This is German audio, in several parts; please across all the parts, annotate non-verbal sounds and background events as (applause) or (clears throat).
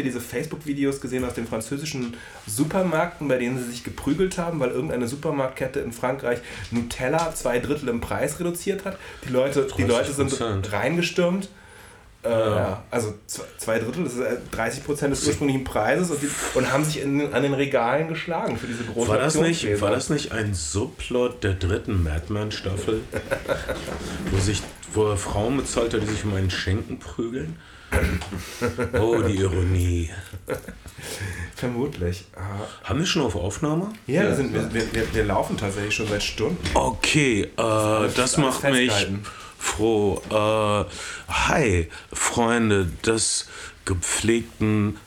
ihr diese Facebook-Videos gesehen aus den französischen Supermärkten, bei denen sie sich geprügelt haben, weil irgendeine Supermarktkette in Frankreich Nutella zwei Drittel im Preis reduziert hat? Die Leute, die Leute sind reingestürmt. Äh, ja. Also zwei Drittel, das ist 30 Prozent des ursprünglichen Preises und, die, und haben sich in, an den Regalen geschlagen für diese große war das nicht War das nicht ein Subplot der dritten Madman-Staffel, (laughs) wo sich wo Frauen bezahlt hat, die sich um einen Schenken prügeln? (laughs) Oh, die Ironie. Vermutlich. Haben wir schon auf Aufnahme? Ja, ja. Sind, wir, wir, wir, laufen tatsächlich schon seit Stunden. Okay, äh, das, das macht mich froh. Äh, hi, Freunde des gepflegten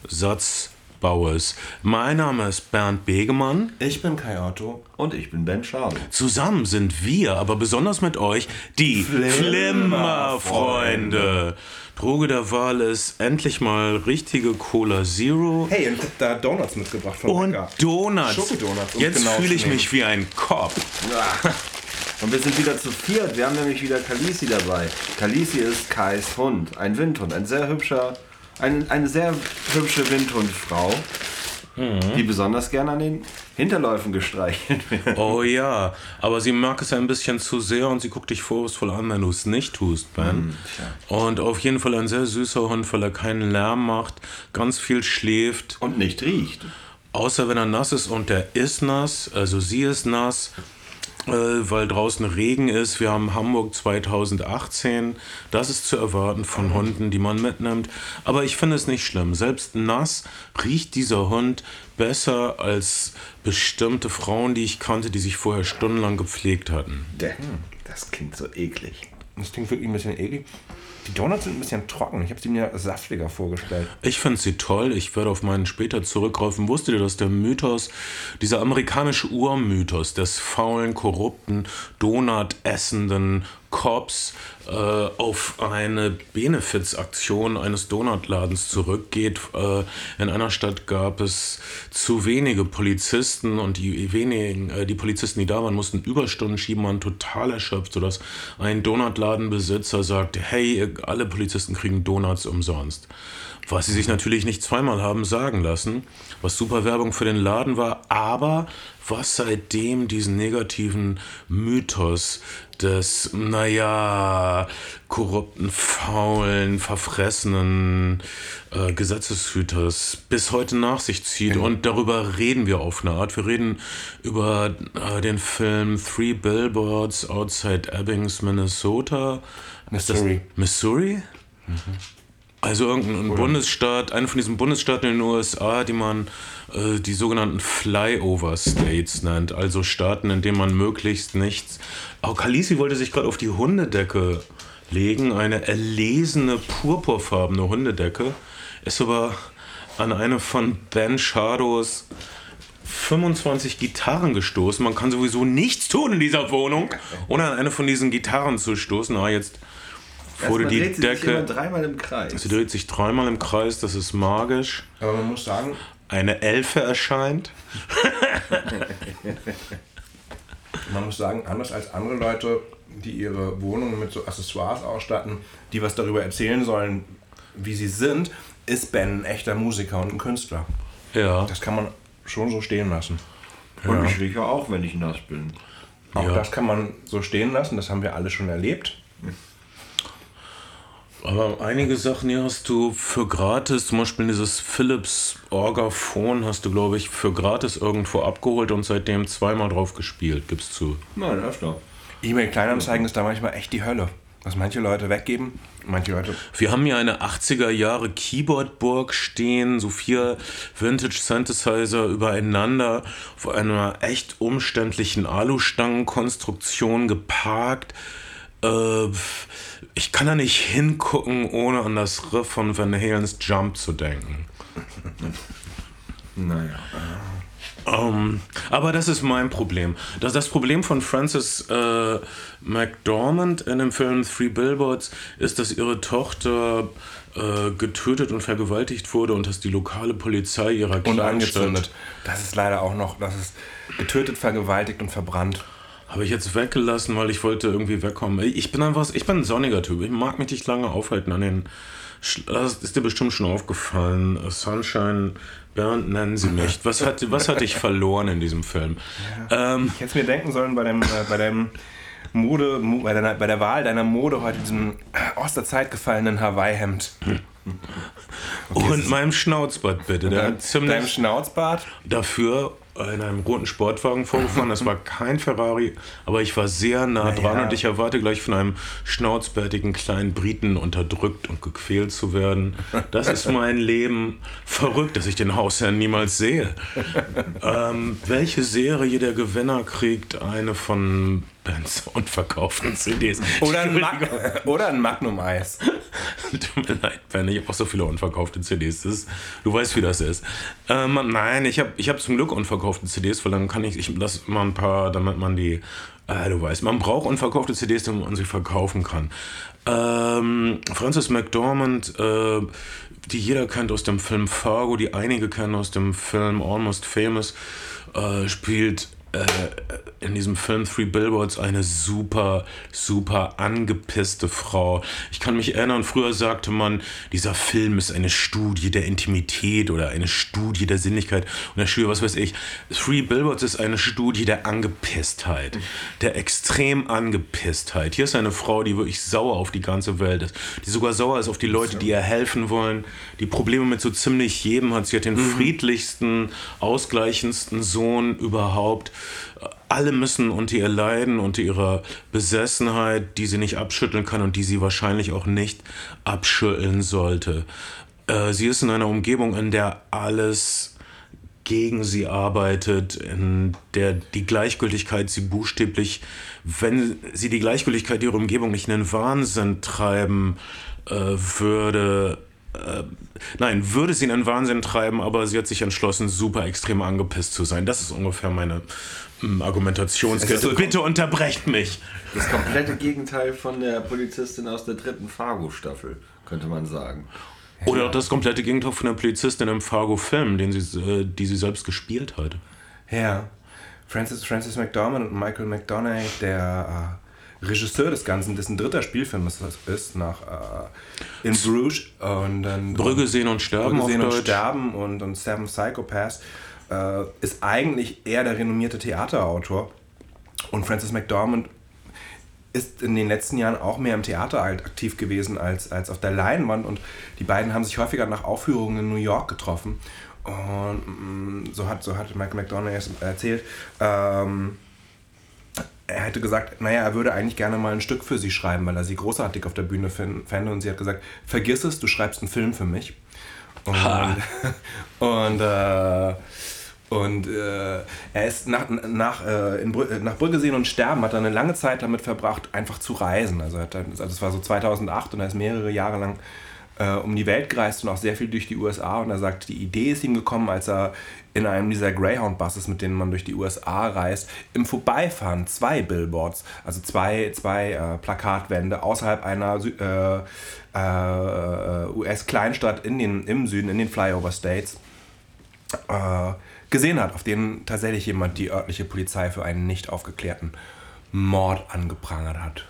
Satzbaues. Mein Name ist Bernd Begemann. Ich bin Kai Otto. Und ich bin Ben Schade. Zusammen sind wir, aber besonders mit euch, die Flimmerfreunde. Droge der Wahl ist endlich mal richtige Cola Zero. Hey, und da Donuts mitgebracht von Und Bäcker. Donuts. Schokodonuts. Jetzt genau fühle ich mich wie ein Kopf. Und wir sind wieder zu viert. Wir haben nämlich wieder Kalisi dabei. Kalisi ist Kais Hund, ein Windhund, ein sehr hübscher, ein, eine sehr hübsche Windhundfrau, mhm. die besonders gerne an den Hinterläufen gestreichelt wird. Oh ja, aber sie mag es ein bisschen zu sehr und sie guckt dich vorwurfsvoll an, wenn du es nicht tust, Ben. Mhm, und auf jeden Fall ein sehr süßer Hund, weil er keinen Lärm macht, ganz viel schläft. Und nicht riecht. Außer wenn er nass ist und der ist nass, also sie ist nass weil draußen Regen ist. Wir haben Hamburg 2018. Das ist zu erwarten von Hunden, die man mitnimmt. Aber ich finde es nicht schlimm. Selbst nass riecht dieser Hund besser als bestimmte Frauen, die ich kannte, die sich vorher stundenlang gepflegt hatten. Das klingt so eklig. Das klingt wirklich ein bisschen eklig. Die Donuts sind ein bisschen trocken. Ich habe sie mir saftiger vorgestellt. Ich finde sie toll. Ich werde auf meinen später zurückgreifen. Wusstet ihr, dass der Mythos, dieser amerikanische Urmythos des faulen, korrupten, Donut essenden Cops äh, auf eine Benefizaktion eines Donutladens zurückgeht. Äh, in einer Stadt gab es zu wenige Polizisten und die wenigen, äh, die Polizisten, die da waren, mussten Überstunden schieben, waren total erschöpft, sodass ein Donutladenbesitzer sagte, hey, alle Polizisten kriegen Donuts umsonst. Was sie sich natürlich nicht zweimal haben sagen lassen, was super Werbung für den Laden war, aber was seitdem diesen negativen Mythos des, naja, korrupten, faulen, verfressenen äh, Gesetzeshüters bis heute nach sich zieht. Und darüber reden wir auf eine Art. Wir reden über äh, den Film Three Billboards Outside Ebbings, Minnesota. Missouri. Missouri? Mhm. Also irgendein Oder? Bundesstaat, einer von diesen Bundesstaaten in den USA, die man äh, die sogenannten Flyover States nennt. Also Staaten, in denen man möglichst nichts. Auch Kalisi wollte sich gerade auf die Hundedecke legen. Eine erlesene, purpurfarbene Hundedecke. Ist aber an eine von Ben Shadows 25 Gitarren gestoßen. Man kann sowieso nichts tun in dieser Wohnung, ohne an eine von diesen Gitarren zu stoßen. Ah, jetzt wurde die dreht sie Decke. Sich dreimal im Kreis. Sie dreht sich dreimal im Kreis, das ist magisch. Aber man muss sagen. Eine Elfe erscheint. (laughs) man muss sagen, anders als andere Leute, die ihre Wohnungen mit so Accessoires ausstatten, die was darüber erzählen sollen, wie sie sind, ist Ben ein echter Musiker und ein Künstler. Ja. Das kann man schon so stehen lassen. Und ja. ich rieche auch, wenn ich nass bin. Auch ja. das kann man so stehen lassen, das haben wir alle schon erlebt. (laughs) Aber einige Sachen hier hast du für gratis, zum Beispiel dieses Philips Orgaphone hast du, glaube ich, für gratis irgendwo abgeholt und seitdem zweimal drauf gespielt, gibst zu. Nein, öfter. E-Mail-Kleinanzeigen ist da manchmal echt die Hölle. Was manche Leute weggeben, manche Leute. Wir haben hier eine 80er Jahre Keyboard-Burg stehen, so vier Vintage-Synthesizer übereinander auf einer echt umständlichen Alustangenkonstruktion geparkt. Äh, ich kann da nicht hingucken, ohne an das Riff von Van Halens Jump zu denken. (laughs) naja. Um, ähm, aber das ist mein Problem. Das, das Problem von Frances äh, McDormand in dem Film Three Billboards ist, dass ihre Tochter äh, getötet und vergewaltigt wurde und dass die lokale Polizei ihrer Kleinstadt... Und angezündet. Das ist leider auch noch, das ist getötet, vergewaltigt und verbrannt. Habe ich jetzt weggelassen, weil ich wollte irgendwie wegkommen. Ich bin einfach, ich bin ein sonniger Typ. Ich mag mich nicht lange aufhalten an den Das ist dir bestimmt schon aufgefallen. Sunshine Bernd, nennen Sie mich. Was hat, was hat dich verloren in diesem Film? Ja. Ähm, ich hätte es mir denken sollen bei deinem, äh, bei deinem Mode, bei, deiner, bei der Wahl deiner Mode heute diesem aus der Zeit gefallenen Hawaii-Hemd. Hm. Okay, und meinem Schnauzbart bitte. Der ziemlich deinem Schnauzbart? Dafür in einem roten Sportwagen vorgefahren. Das war kein Ferrari, aber ich war sehr nah dran naja. und ich erwarte gleich von einem schnauzbärtigen kleinen Briten unterdrückt und gequält zu werden. Das ist mein Leben. Verrückt, dass ich den Hausherrn niemals sehe. Ähm, welche Serie der Gewinner kriegt eine von Bands (laughs) und verkauften CDs? Oder ein, Mag oder ein Magnum-Eis. (laughs) Tut mir leid, Ben, ich habe auch so viele unverkaufte CDs. Ist, du weißt, wie das ist. Ähm, nein, ich habe ich hab zum Glück unverkaufte CDs, weil dann kann ich, ich das mal ein paar, damit man die, äh, du weißt, man braucht unverkaufte CDs, damit man sie verkaufen kann. Ähm, Francis McDormand, äh, die jeder kennt aus dem Film Fargo, die einige kennen aus dem Film Almost Famous, äh, spielt in diesem Film Three Billboards eine super, super angepisste Frau. Ich kann mich erinnern, früher sagte man, dieser Film ist eine Studie der Intimität oder eine Studie der Sinnlichkeit und der Studie, was weiß ich. Three Billboards ist eine Studie der Angepisstheit, der extrem Angepisstheit. Hier ist eine Frau, die wirklich sauer auf die ganze Welt ist, die sogar sauer ist auf die Leute, die ihr helfen wollen, die Probleme mit so ziemlich jedem hat. Sie hat den mhm. friedlichsten, ausgleichendsten Sohn überhaupt alle müssen unter ihr leiden, unter ihrer Besessenheit, die sie nicht abschütteln kann und die sie wahrscheinlich auch nicht abschütteln sollte. Äh, sie ist in einer Umgebung, in der alles gegen sie arbeitet, in der die Gleichgültigkeit sie buchstäblich, wenn sie die Gleichgültigkeit ihrer Umgebung nicht in den Wahnsinn treiben äh, würde, äh, nein, würde sie in den Wahnsinn treiben, aber sie hat sich entschlossen, super extrem angepisst zu sein. Das ist ungefähr meine hm, Argumentationskette. So Bitte unterbrecht mich. Das komplette Gegenteil von der Polizistin aus der dritten Fargo-Staffel, könnte man sagen. Oder auch das komplette Gegenteil von der Polizistin im Fargo-Film, den sie, äh, die sie selbst gespielt hat. Ja. Francis, Francis McDormand und Michael McDonough, der äh, Regisseur des Ganzen, dessen dritter Spielfilm es ist, nach äh, In Bruges und dann Brügge sehen und sterben. Brügge sehen und sterben und, und Seven Psychopaths äh, ist eigentlich eher der renommierte Theaterautor. Und Francis McDormand ist in den letzten Jahren auch mehr im Theater aktiv gewesen als, als auf der Leinwand. Und die beiden haben sich häufiger nach Aufführungen in New York getroffen. Und mm, so hat, so hat Michael McDonald erzählt, ähm, er hätte gesagt, naja, er würde eigentlich gerne mal ein Stück für sie schreiben, weil er sie großartig auf der Bühne fände. Und sie hat gesagt, vergiss es, du schreibst einen Film für mich. Und, (laughs) und äh, und äh, er ist nach, nach, äh, in Brü nach Brügge sehen und sterben, hat er eine lange Zeit damit verbracht, einfach zu reisen. Also, hat also das war so 2008 und er ist mehrere Jahre lang äh, um die Welt gereist und auch sehr viel durch die USA. Und er sagt, die Idee ist ihm gekommen, als er in einem dieser Greyhound-Buses, mit denen man durch die USA reist, im Vorbeifahren zwei Billboards, also zwei, zwei äh, Plakatwände außerhalb einer äh, äh, US-Kleinstadt im Süden, in den Flyover States, äh, gesehen hat, auf denen tatsächlich jemand die örtliche Polizei für einen nicht aufgeklärten Mord angeprangert hat.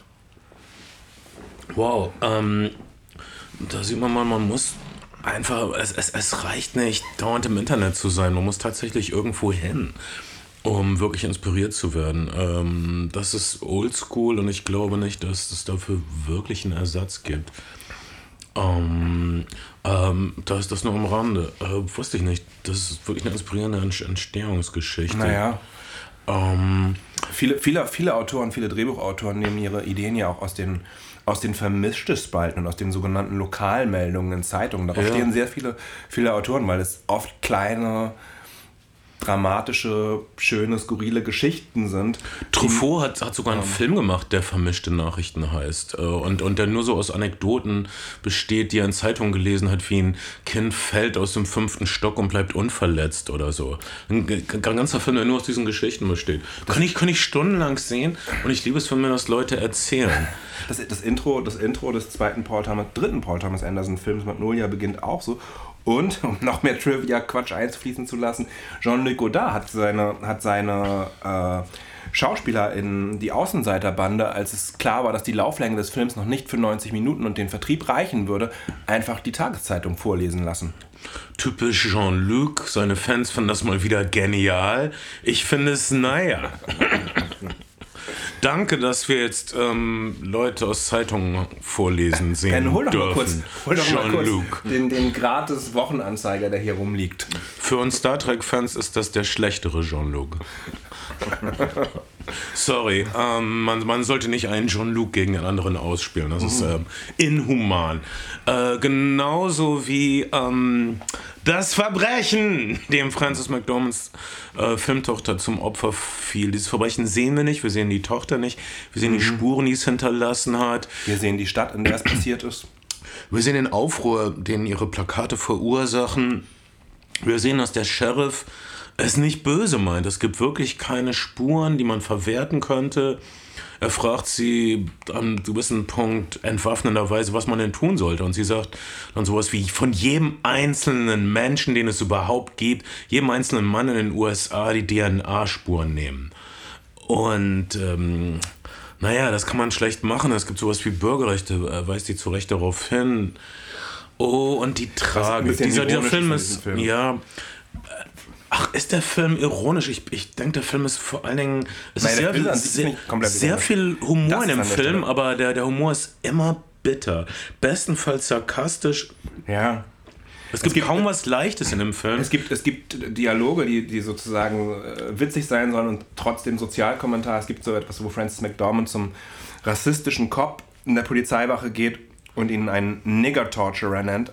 Wow, ähm, da sieht man mal, man muss einfach, es, es, es reicht nicht, dauernd im Internet zu sein, man muss tatsächlich irgendwo hin, um wirklich inspiriert zu werden. Ähm, das ist oldschool und ich glaube nicht, dass es dafür wirklich einen Ersatz gibt. Ähm, ähm, da ist das nur am Rande. Äh, wusste ich nicht. Das ist wirklich eine inspirierende Entstehungsgeschichte. Naja. Ähm, viele, viele, viele Autoren, viele Drehbuchautoren nehmen ihre Ideen ja auch aus den, aus den Vermischtes-Spalten und aus den sogenannten Lokalmeldungen in Zeitungen. Darauf ja. stehen sehr viele, viele Autoren, weil es oft kleine dramatische, schöne, skurrile Geschichten sind. Truffaut hat, hat sogar einen ähm, Film gemacht, der Vermischte Nachrichten heißt. Äh, und, und der nur so aus Anekdoten besteht, die er in Zeitungen gelesen hat, wie ein Kind fällt aus dem fünften Stock und bleibt unverletzt oder so. Ein, ein ganzer Film, der nur aus diesen Geschichten besteht. Kann ich, kann ich stundenlang sehen und ich liebe es, wenn mir das Leute erzählen. Das, das, Intro, das Intro des zweiten Paul Thomas, dritten Paul Thomas Anderson Films Magnolia beginnt auch so und, (laughs) um noch mehr Trivia-Quatsch einfließen zu lassen, Jean-Luc Godard hat seine, hat seine äh, Schauspieler in die Außenseiterbande, als es klar war, dass die Lauflänge des Films noch nicht für 90 Minuten und den Vertrieb reichen würde, einfach die Tageszeitung vorlesen lassen. Typisch Jean-Luc, seine Fans fanden das mal wieder genial. Ich finde es naja. Danke, dass wir jetzt ähm, Leute aus Zeitungen vorlesen sehen Dann hol doch dürfen. mal kurz, hol doch mal kurz den, den gratis Wochenanzeiger, der hier rumliegt. Für uns Star Trek-Fans ist das der schlechtere Jean-Luc. (laughs) Sorry, ähm, man, man sollte nicht einen Jean-Luc gegen den anderen ausspielen. Das ist ähm, inhuman. Äh, genauso wie ähm, das Verbrechen, dem Francis McDormands äh, Filmtochter zum Opfer fiel. Dieses Verbrechen sehen wir nicht, wir sehen die Tochter nicht, wir sehen die Spuren, die es hinterlassen hat. Wir sehen die Stadt, in der es passiert ist. Wir sehen den Aufruhr, den ihre Plakate verursachen. Wir sehen, dass der Sheriff es nicht böse meint. Es gibt wirklich keine Spuren, die man verwerten könnte. Er fragt sie an gewissen Punkt entwaffnenderweise, was man denn tun sollte. Und sie sagt dann sowas wie, von jedem einzelnen Menschen, den es überhaupt gibt, jedem einzelnen Mann in den USA die DNA-Spuren nehmen. Und ähm, naja, das kann man schlecht machen. Es gibt sowas wie Bürgerrechte, äh, weist die zu Recht darauf hin. Oh, und die Tragik. Dieser, dieser Film ist, Film. ja. Ach, ist der Film ironisch? Ich, ich denke, der Film ist vor allen Dingen. Es Nein, ist sehr, ist sehr, sehr viel Humor Das in dem Film, aber der, der Humor ist immer bitter. Bestenfalls sarkastisch. Ja. Es gibt, gibt- kaum was Leichtes in dem Film. Es gibt, es gibt Dialoge, die, die sozusagen äh, witzig sein sollen und trotzdem Sozialkommentar. Es gibt so etwas, wo Francis McDormand zum rassistischen Cop in der Polizeiwache geht und ihn einen Nigger-Torturer nennt.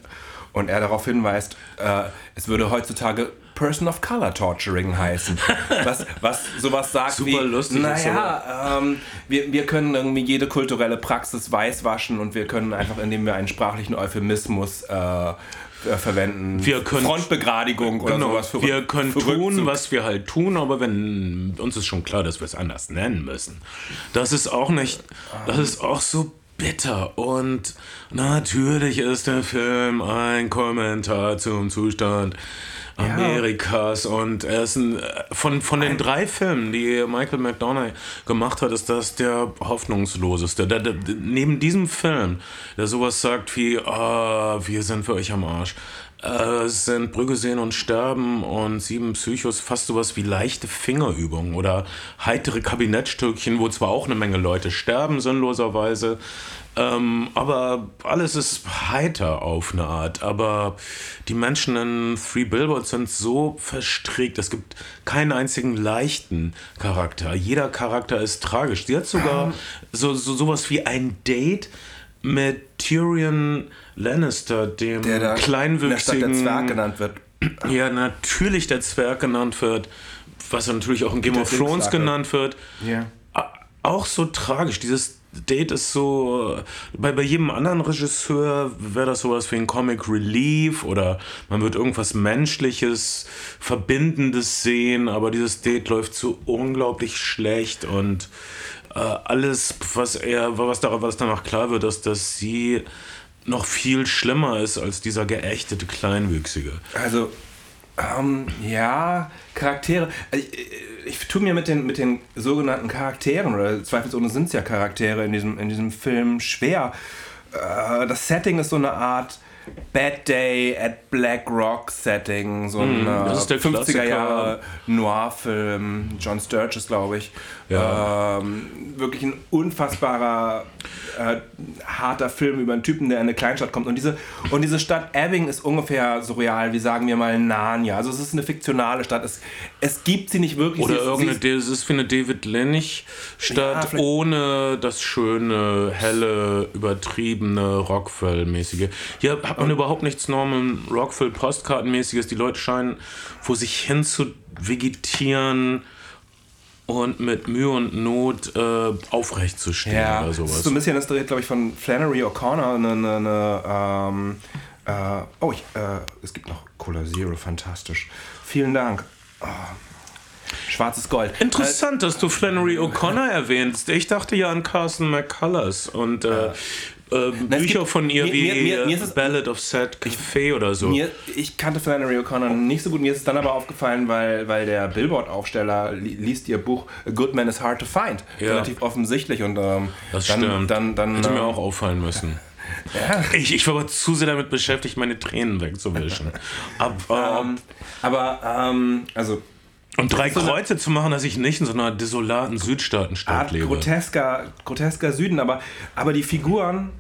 Und er darauf hinweist, äh, es würde heutzutage Person of Color Torturing heißen. Was, was sowas sagt Super wie, lustig ist naja, ähm, wir, wir können irgendwie jede kulturelle Praxis weißwaschen und wir können einfach, indem wir einen sprachlichen Euphemismus äh, äh, verwenden, Wir können- Frontbegradigung oder Genau, sowas für wir können für tun, Rückzug. was wir halt tun, aber wenn uns ist schon klar, dass wir es anders nennen müssen. Das ist auch nicht, das ist auch so bitter und natürlich ist der Film ein Kommentar zum Zustand Amerikas und er ist ein, von, von den drei Filmen, die Michael McDonough gemacht hat, ist das der hoffnungsloseste. Der, der, neben diesem Film, der sowas sagt wie, ah, wir sind für euch am Arsch, äh, sind Brügge sehen und sterben und sieben Psychos fast sowas wie leichte Fingerübungen oder heitere Kabinettstückchen, wo zwar auch eine Menge Leute sterben, sinnloserweise, ähm, aber alles ist heiter auf eine Art. Aber die Menschen in Three Billboards sind so verstrickt. Es gibt keinen einzigen leichten Charakter. Jeder Charakter ist tragisch. Sie hat sogar so, so sowas wie ein Date mit Tyrion Lannister, dem der da der kleinwüchsigen der Zwerg genannt wird. ja, natürlich der Zwerg genannt wird, was er natürlich auch in Game Der of Thrones genannt wird. Ja. Auch so tragisch. Dieses Date ist so. Bei, bei jedem anderen Regisseur wäre das sowas wie ein Comic Relief oder man wird irgendwas Menschliches, Verbindendes sehen, aber dieses Date läuft so unglaublich schlecht und äh, alles, was er, was, da, was danach klar wird, ist, dass sie noch viel schlimmer ist als dieser geächtete Kleinwüchsige. Also, ähm, ja, Charaktere. Ich, ich tue mir mit den, mit den sogenannten Charakteren, oder zweifelsohne sind es ja Charaktere in diesem, in diesem Film, schwer. Äh, das Setting ist so eine Art Bad Day at Black Rock Setting, so ein das ist der 50er Klassiker. Jahre Noir-Film, John Sturges, glaube ich. Ja. Ähm, wirklich ein unfassbarer, äh, harter Film über einen Typen, der in eine Kleinstadt kommt. Und diese, und diese Stadt Ebbing ist ungefähr so real wie, sagen wir mal, Narnia. Also es ist eine fiktionale Stadt. Es, es gibt sie nicht wirklich. Oder sie, irgendeine, sie, es ist wie eine David Ja, Lynch-Stadt vielleicht- ohne das schöne, helle, übertriebene Rockville-mäßige. Hier hat man überhaupt nichts Norman Rockville-Postkartenmäßiges. Die Leute scheinen vor sich hin zu vegetieren und mit Mühe und Not äh, aufrecht zu stehen ja, oder das ist sowas. so ein bisschen inspiriert, glaube ich, von Flannery O'Connor. Eine, eine, eine, ähm, äh, oh, ich, äh, es gibt noch Cola Zero, fantastisch. Vielen Dank. Schwarzes Gold. Interessant, äh, dass du Flannery O'Connor erwähnst. Ich dachte ja an Carson McCullers und äh, äh, Bücher von ihr mir, wie mir, mir, Ballad of Sad Café oder so. ich kannte Flannery O'Connor nicht so gut. Mir ist es dann aber aufgefallen, weil, weil der Billboard-Aufsteller li liest ihr Buch A Good Man is Hard to Find. Ja. Relativ offensichtlich. Und, ähm, das dann, stimmt. Dann, dann, Hätte ähm, mir auch auffallen müssen. (laughs) Ja. Ich, ich war aber zu sehr damit beschäftigt, meine Tränen wegzuwischen. (laughs) aber, ähm, aber ähm, also und drei Kreuze zu machen, dass ich nicht in so einer desolaten Südstaatenstadt lebe. Grotesker, grotesker Süden, aber, aber die Figuren,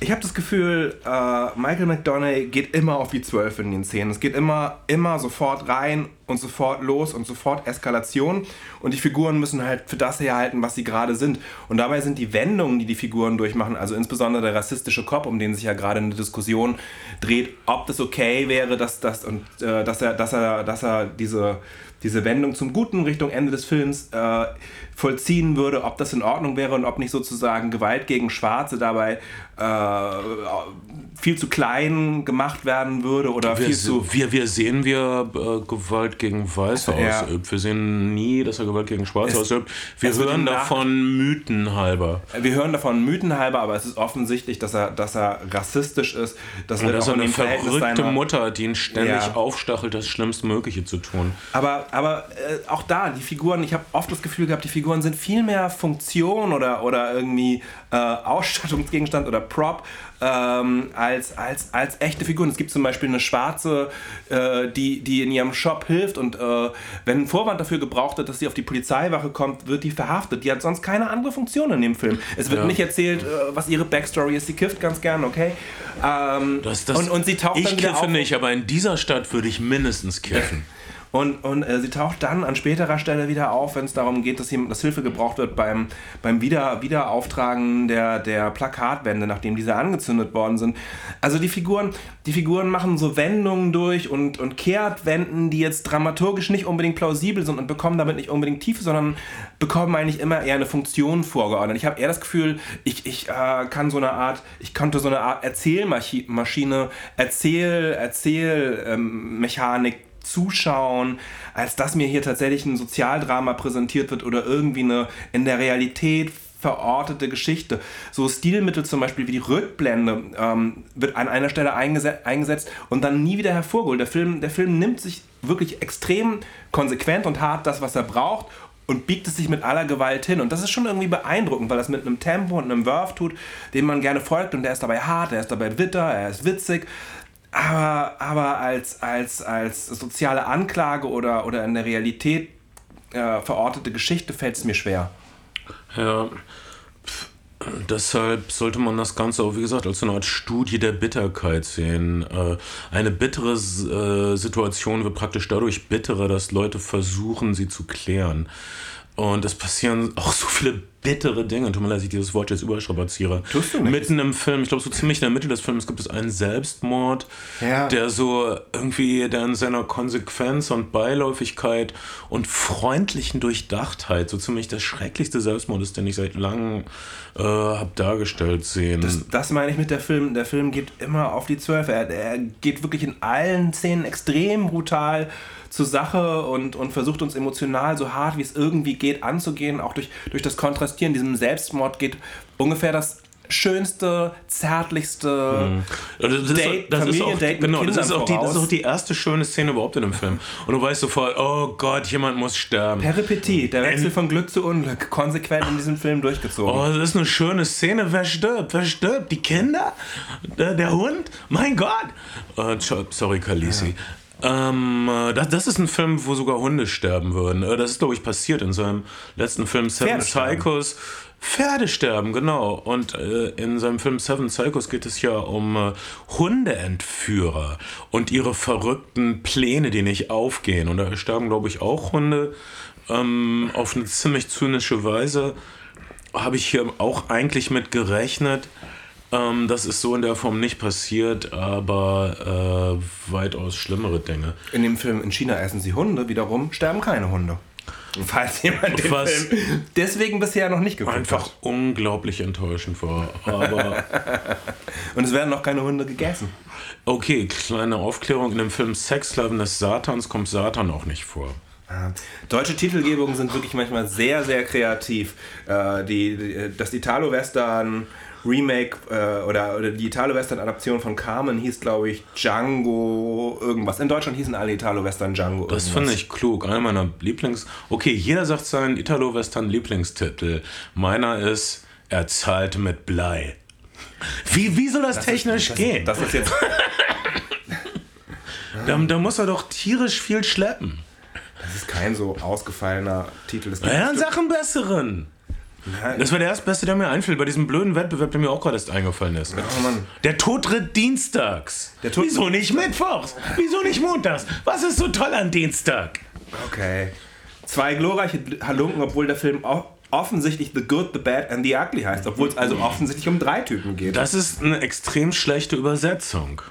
ich habe das Gefühl, äh, Michael McDonough geht immer auf die Zwölf in den Szenen. Es geht immer, immer sofort rein und sofort los und sofort Eskalation. Und die Figuren müssen halt für das herhalten, was sie gerade sind. Und dabei sind die Wendungen, die die Figuren durchmachen, also insbesondere der rassistische Cop, um den sich ja gerade eine Diskussion dreht, ob das okay wäre, dass, dass, und, äh, dass, er, dass, er, dass er diese diese Wendung zum Guten Richtung Ende des Films äh, vollziehen würde, ob das in Ordnung wäre und ob nicht sozusagen Gewalt gegen Schwarze dabei äh, viel zu klein gemacht werden würde oder wir, viel zu. Wir, wir sehen wir äh, Gewalt gegen Weiße ja. ausübt. Wir sehen nie, dass er Gewalt gegen Schwarze es, ausübt. Wir hören davon mythenhalber. Wir hören davon mythenhalber, aber es ist offensichtlich, dass er, dass er rassistisch ist. Dass und dass er eine verrückte seiner, Mutter, die ihn ständig ja. aufstachelt, das Schlimmstmögliche zu tun. Aber, aber äh, auch da, die Figuren, ich habe oft das Gefühl gehabt, die Figuren sind viel mehr Funktion oder, oder irgendwie äh, Ausstattungsgegenstand oder Prop ähm, als, als, als echte Figuren. Es gibt zum Beispiel eine Schwarze, äh, die, die in ihrem Shop hilft und äh, wenn ein Vorwand dafür gebraucht wird, dass sie auf die Polizeiwache kommt, wird die verhaftet. Die hat sonst keine andere Funktion in dem Film. Es wird ja. nicht erzählt, äh, was ihre Backstory ist. Sie kifft ganz gern, okay? Ähm, das, das, und, und sie taucht ich dann wieder kiffe auf. nicht, aber in dieser Stadt würde ich mindestens kiffen. Und, und äh, sie taucht dann an späterer Stelle wieder auf, wenn es darum geht, dass, jemand, dass Hilfe gebraucht wird beim, beim wieder, Wiederauftragen der, der Plakatwände, nachdem diese angezündet worden sind. Also die Figuren, die Figuren machen so Wendungen durch und, und Kehrtwenden, die jetzt dramaturgisch nicht unbedingt plausibel sind und bekommen damit nicht unbedingt Tiefe, sondern bekommen eigentlich immer eher eine Funktion vorgeordnet. Ich habe eher das Gefühl, ich, ich äh, kann so eine Art, ich konnte so eine Art Erzählmaschine, Erzähl, Erzählmechanik ähm, zuschauen, als dass mir hier tatsächlich ein Sozialdrama präsentiert wird oder irgendwie eine in der Realität verortete Geschichte. So Stilmittel zum Beispiel wie die Rückblende ähm, wird an einer Stelle eingesetzt, eingesetzt und dann nie wieder hervorgeholt. Der Film, der Film nimmt sich wirklich extrem konsequent und hart das, was er braucht und biegt es sich mit aller Gewalt hin. Und das ist schon irgendwie beeindruckend, weil das mit einem Tempo und einem Wurf tut, dem man gerne folgt. Und der ist dabei hart, er ist dabei bitter, er ist witzig aber, aber als, als, als soziale Anklage oder, oder in der Realität äh, verortete Geschichte fällt es mir schwer. Ja, Deshalb sollte man das Ganze auch, wie gesagt, als eine Art Studie der Bitterkeit sehen. Äh, eine bittere äh, Situation wird praktisch dadurch bitterer, dass Leute versuchen, sie zu klären. Und es passieren auch so viele bittere Dinge. Tut mir leid, dass ich dieses Wort jetzt überstrapaziere. Tust du nicht. Mitten im Film, ich glaube, so ziemlich in der Mitte des Films gibt es einen Selbstmord, ja. der so irgendwie, der in seiner Konsequenz und Beiläufigkeit und freundlichen Durchdachtheit so ziemlich der schrecklichste Selbstmord ist, den ich seit langem äh, habe dargestellt sehen. Das, das, meine ich mit der Film. Der Film geht immer auf die Zwölf. Er, er geht wirklich in allen Szenen extrem brutal zur Sache und, und versucht uns emotional so hart wie es irgendwie geht anzugehen, auch durch, durch das Kontrastieren. Diesem Selbstmord geht ungefähr das schönste, zärtlichste mhm. das Date, das Familiendate ist auch, genau, das ist, auch die, das ist auch die erste schöne Szene überhaupt in dem Film. Und du weißt sofort, oh Gott, jemand muss sterben. Peripetie, der Wechsel von Glück zu Unglück, konsequent in diesem Film durchgezogen. Oh, das ist eine schöne Szene. Wer stirbt? Wer stirbt? Die Kinder? Der, der Hund? Mein Gott! Uh, sorry, Kalisi. Ähm, äh, das, das ist ein Film, wo sogar Hunde sterben würden. Äh, das ist, glaube ich, passiert in seinem letzten Film Seven Psychos. Pferde sterben, genau. Und äh, in seinem Film Seven Psychos geht es ja um äh, Hundeentführer und ihre verrückten Pläne, die nicht aufgehen. Und da sterben, glaube ich, auch Hunde ähm, auf eine ziemlich zynische Weise. Habe ich hier auch eigentlich mit gerechnet. Ähm, das ist so in der Form nicht passiert, aber äh, weitaus schlimmere Dinge. In dem Film In China essen sie Hunde, wiederum sterben keine Hunde. Falls jemand den Was Film deswegen bisher noch nicht geguckt einfach hat. unglaublich enttäuschend war. Aber (laughs) Und es werden noch keine Hunde gegessen. Okay, kleine Aufklärung. In dem Film Sexsklaven des Satans kommt Satan auch nicht vor. Deutsche Titelgebungen sind wirklich manchmal sehr, sehr kreativ. Äh, die, die, das Italo-Western Remake äh, oder, oder die Italo-Western-Adaption von Carmen hieß, glaube ich, Django irgendwas. In Deutschland hießen alle Italo-Western Django. Das finde ich klug. Einer meiner Lieblings... Okay, jeder sagt seinen Italo-Western-Lieblingstitel. Meiner ist Er zahlt mit Blei. Wie, wie soll das, das technisch ist, gehen? Das, das ist jetzt... (laughs) da, da muss er doch tierisch viel schleppen. Das ist kein so ausgefallener Titel. Das ja, dann sag einen besseren. Nein. Das war der erstbeste, der mir einfällt, bei diesem blöden Wettbewerb, der mir auch gerade erst eingefallen ist. Oh Mann. Der Tod tritt dienstags. Der Tod Wieso nicht mittwochs? Wieso nicht montags? Was ist so toll an Dienstag? Okay. Zwei glorreiche Halunken, obwohl der Film auch offensichtlich The Good, The Bad and The Ugly heißt, obwohl es also offensichtlich um drei Typen geht. Das ist eine extrem schlechte Übersetzung.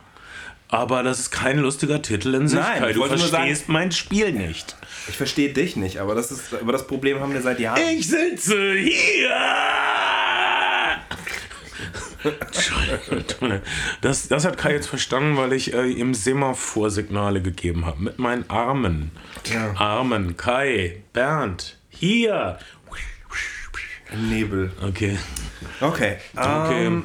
Aber das ist kein lustiger Titel in sich. Nein, du verstehst sagen, mein Spiel nicht. Ich verstehe dich nicht, aber das, ist, aber das Problem haben wir seit Jahren. Ich sitze hier! Entschuldigung. Das, das hat Kai jetzt verstanden, weil ich äh, ihm Semaphorsignale gegeben habe. Mit meinen Armen. Ja. Armen. Kai, Bernd, hier. Nebel. Okay. Okay. Okay. Um, ähm,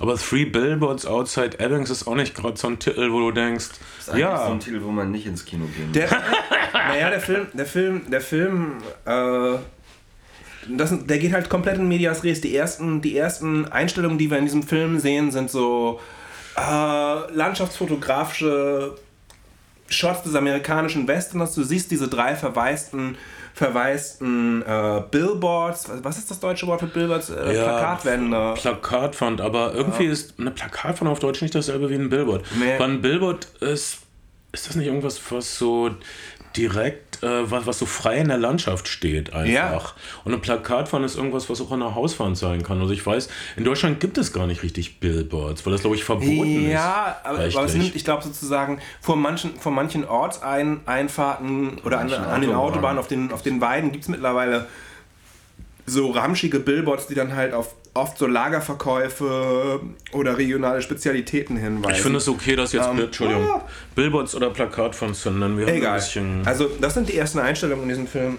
aber Three Billboards Outside Ebbings ist auch nicht gerade so ein Titel, wo du denkst, das ist ja. so ein Titel, wo man nicht ins Kino gehen der, (laughs) Naja, der Film, der Film, der Film, äh, das, der geht halt komplett in Medias Res. Die ersten, die ersten Einstellungen, die wir in diesem Film sehen, sind so äh, landschaftsfotografische Shots des amerikanischen Westerns. Du siehst diese drei verwaisten verwaisten äh, Billboards. Was ist das deutsche Wort für Billboards? Äh, ja, Plakatwände. Plakatwand, aber irgendwie ja. ist eine Plakatwand auf Deutsch nicht dasselbe wie ein Billboard. Nee. Ein Billboard ist, ist das nicht irgendwas, was so direkt, äh, was, was so frei in der Landschaft steht einfach. Ja. Und eine Plakatwand ist irgendwas, was auch an der Hauswand sein kann. Also ich weiß, in Deutschland gibt es gar nicht richtig Billboards, weil das glaube ich verboten ist. Ja, aber, aber es nimmt, ich glaube sozusagen vor manchen, vor manchen Ortseinfahrten oder an, an, den Autobahnen, auf den, auf den Weiden gibt es mittlerweile so ramschige Billboards, die dann halt auf oft so Lagerverkäufe oder regionale Spezialitäten hinweisen. Ich finde es okay, dass jetzt ähm, Entschuldigung, oh. Billboards oder Plakatfonds nennen wir Egal. also das sind die ersten Einstellungen in diesem Film.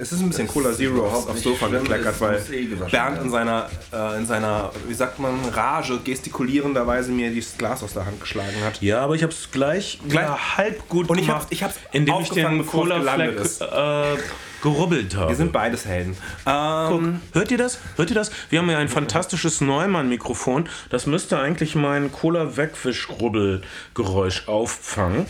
Es ist ein bisschen Cola Zero aufs, aufs Sofa gekleckert, weil eh Bernd in seiner, äh, in seiner, wie sagt man, Rage gestikulierenderweise mir das Glas aus der Hand geschlagen hat. Ja, aber ich habe es gleich, gleich halb gut und gemacht. Und ich habe es indem ich den Cola Fleck äh, gerubbelt habe. Wir sind beides Helden. Ähm, Guck, hört ihr das? Hört ihr das? Wir haben ja ein fantastisches Neumann-Mikrofon. Das müsste eigentlich mein Cola-Wegwisch-Rubbelgeräusch auffangen.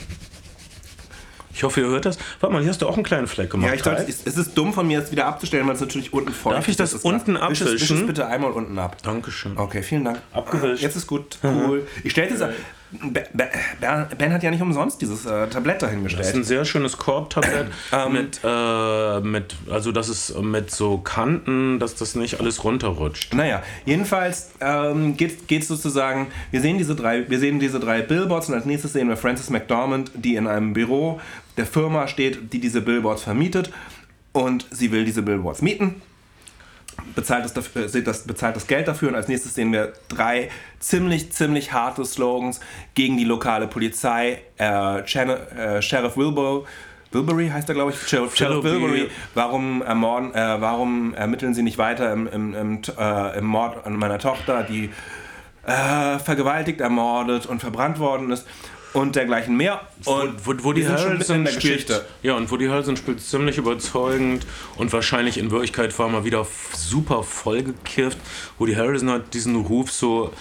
Ich hoffe, ihr hört das. Warte mal, hier hast du auch einen kleinen Fleck gemacht. Ja, ich dachte, es ist dumm von mir, das wieder abzustellen, weil es natürlich unten voll ist. Darf ich das, das unten abwischen? Wisch es, bitte einmal unten ab. Dankeschön. Okay, vielen Dank. Abgewischt. Jetzt ist gut. Cool. (laughs) Ich stelle das. Ben hat ja nicht umsonst dieses äh, Tablett dahingestellt. Das ist ein sehr schönes Korbtablett (clears throat) ähm, mit, äh, mit, also das ist mit so Kanten, dass das nicht alles runterrutscht. Naja, jedenfalls ähm, geht es sozusagen, wir sehen, diese drei, wir sehen diese drei Billboards und als nächstes sehen wir Frances McDormand, die in einem Büro der Firma steht, die diese Billboards vermietet und sie will diese Billboards mieten bezahlt das, dafür, äh, das, bezahlt das Geld dafür und als nächstes sehen wir drei ziemlich, ziemlich harte Slogans gegen die lokale Polizei. Äh, äh, Sheriff Wilbur, Wilbury heißt er, glaube ich. Sheriff, Sheriff Wilbury. Warum, ermorden, äh, warum ermitteln Sie nicht weiter im, im, im, äh, im Mord an meiner Tochter, die äh, vergewaltigt, ermordet und verbrannt worden ist? Und dergleichen mehr. Und wo, wo, wo die Harrelson spielt, ja, und wo die Harrelson spielt ziemlich überzeugend und wahrscheinlich in Wirklichkeit war mal wieder super vollgekifft. Wo die Harrelson hat diesen Ruf so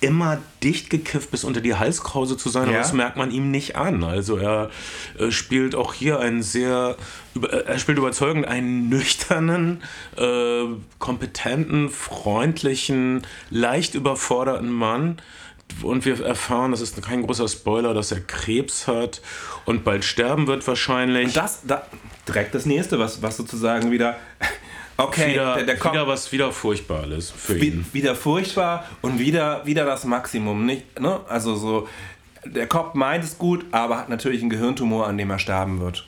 immer dicht gekifft bis unter die Halskrause zu sein, ja. aber das merkt man ihm nicht an. Also er äh, spielt auch hier einen sehr, über, äh, er spielt überzeugend einen nüchternen, äh, kompetenten, freundlichen, leicht überforderten Mann, und wir erfahren, das ist kein großer Spoiler, dass er Krebs hat und bald sterben wird wahrscheinlich. Und das, da, direkt das nächste, was, was sozusagen wieder. (laughs) Okay, wieder, der, der kommt, wieder was wieder Furchtbares für ihn. Wieder furchtbar und wieder, wieder das Maximum. Nicht, ne? Also so, der Kopf meint es gut, aber hat natürlich einen Gehirntumor, an dem er sterben wird.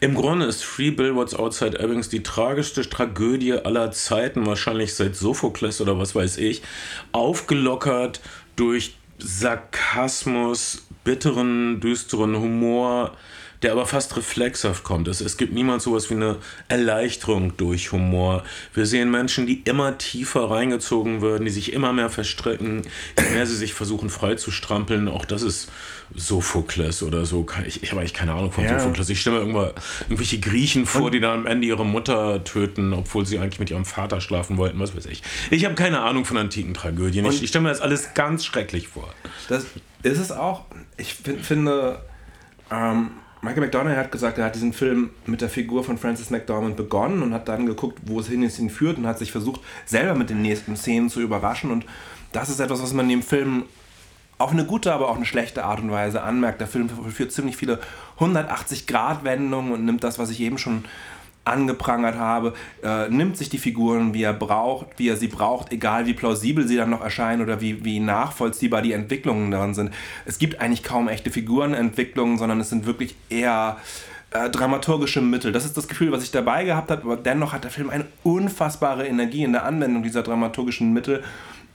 Im Grunde ist Three Billboards Outside Ebbings die tragischste Tragödie aller Zeiten, wahrscheinlich seit Sophokles oder was weiß ich, aufgelockert durch Sarkasmus, bitteren, düsteren Humor der aber fast reflexhaft kommt. Es, es gibt niemals sowas wie eine Erleichterung durch Humor. Wir sehen Menschen, die immer tiefer reingezogen werden, die sich immer mehr verstricken, je mehr sie sich versuchen frei zu strampeln. Auch das ist Sophokles oder so. Ich, ich habe eigentlich keine Ahnung von ja. Sophokles. Ich stelle mir irgendwo, irgendwelche Griechen vor, Und die dann am Ende ihre Mutter töten, obwohl sie eigentlich mit ihrem Vater schlafen wollten, was weiß ich. Ich habe keine Ahnung von antiken Tragödien. Ich, ich stelle mir das alles ganz schrecklich vor. Das ist es auch. Ich find, finde, ähm, Michael McDonald hat gesagt, er hat diesen Film mit der Figur von Francis McDormand begonnen und hat dann geguckt, wo es hin ist, ihn führt und hat sich versucht, selber mit den nächsten Szenen zu überraschen. Und das ist etwas, was man dem Film auf eine gute, aber auch eine schlechte Art und Weise anmerkt. Der Film führt ziemlich viele 180-Grad-Wendungen und nimmt das, was ich eben schon angeprangert habe, äh, nimmt sich die Figuren, wie er braucht, wie er sie braucht, egal wie plausibel sie dann noch erscheinen oder wie, wie nachvollziehbar die Entwicklungen darin sind. Es gibt eigentlich kaum echte Figurenentwicklungen, sondern es sind wirklich eher äh, dramaturgische Mittel. Das ist das Gefühl, was ich dabei gehabt habe, aber dennoch hat der Film eine unfassbare Energie in der Anwendung dieser dramaturgischen Mittel.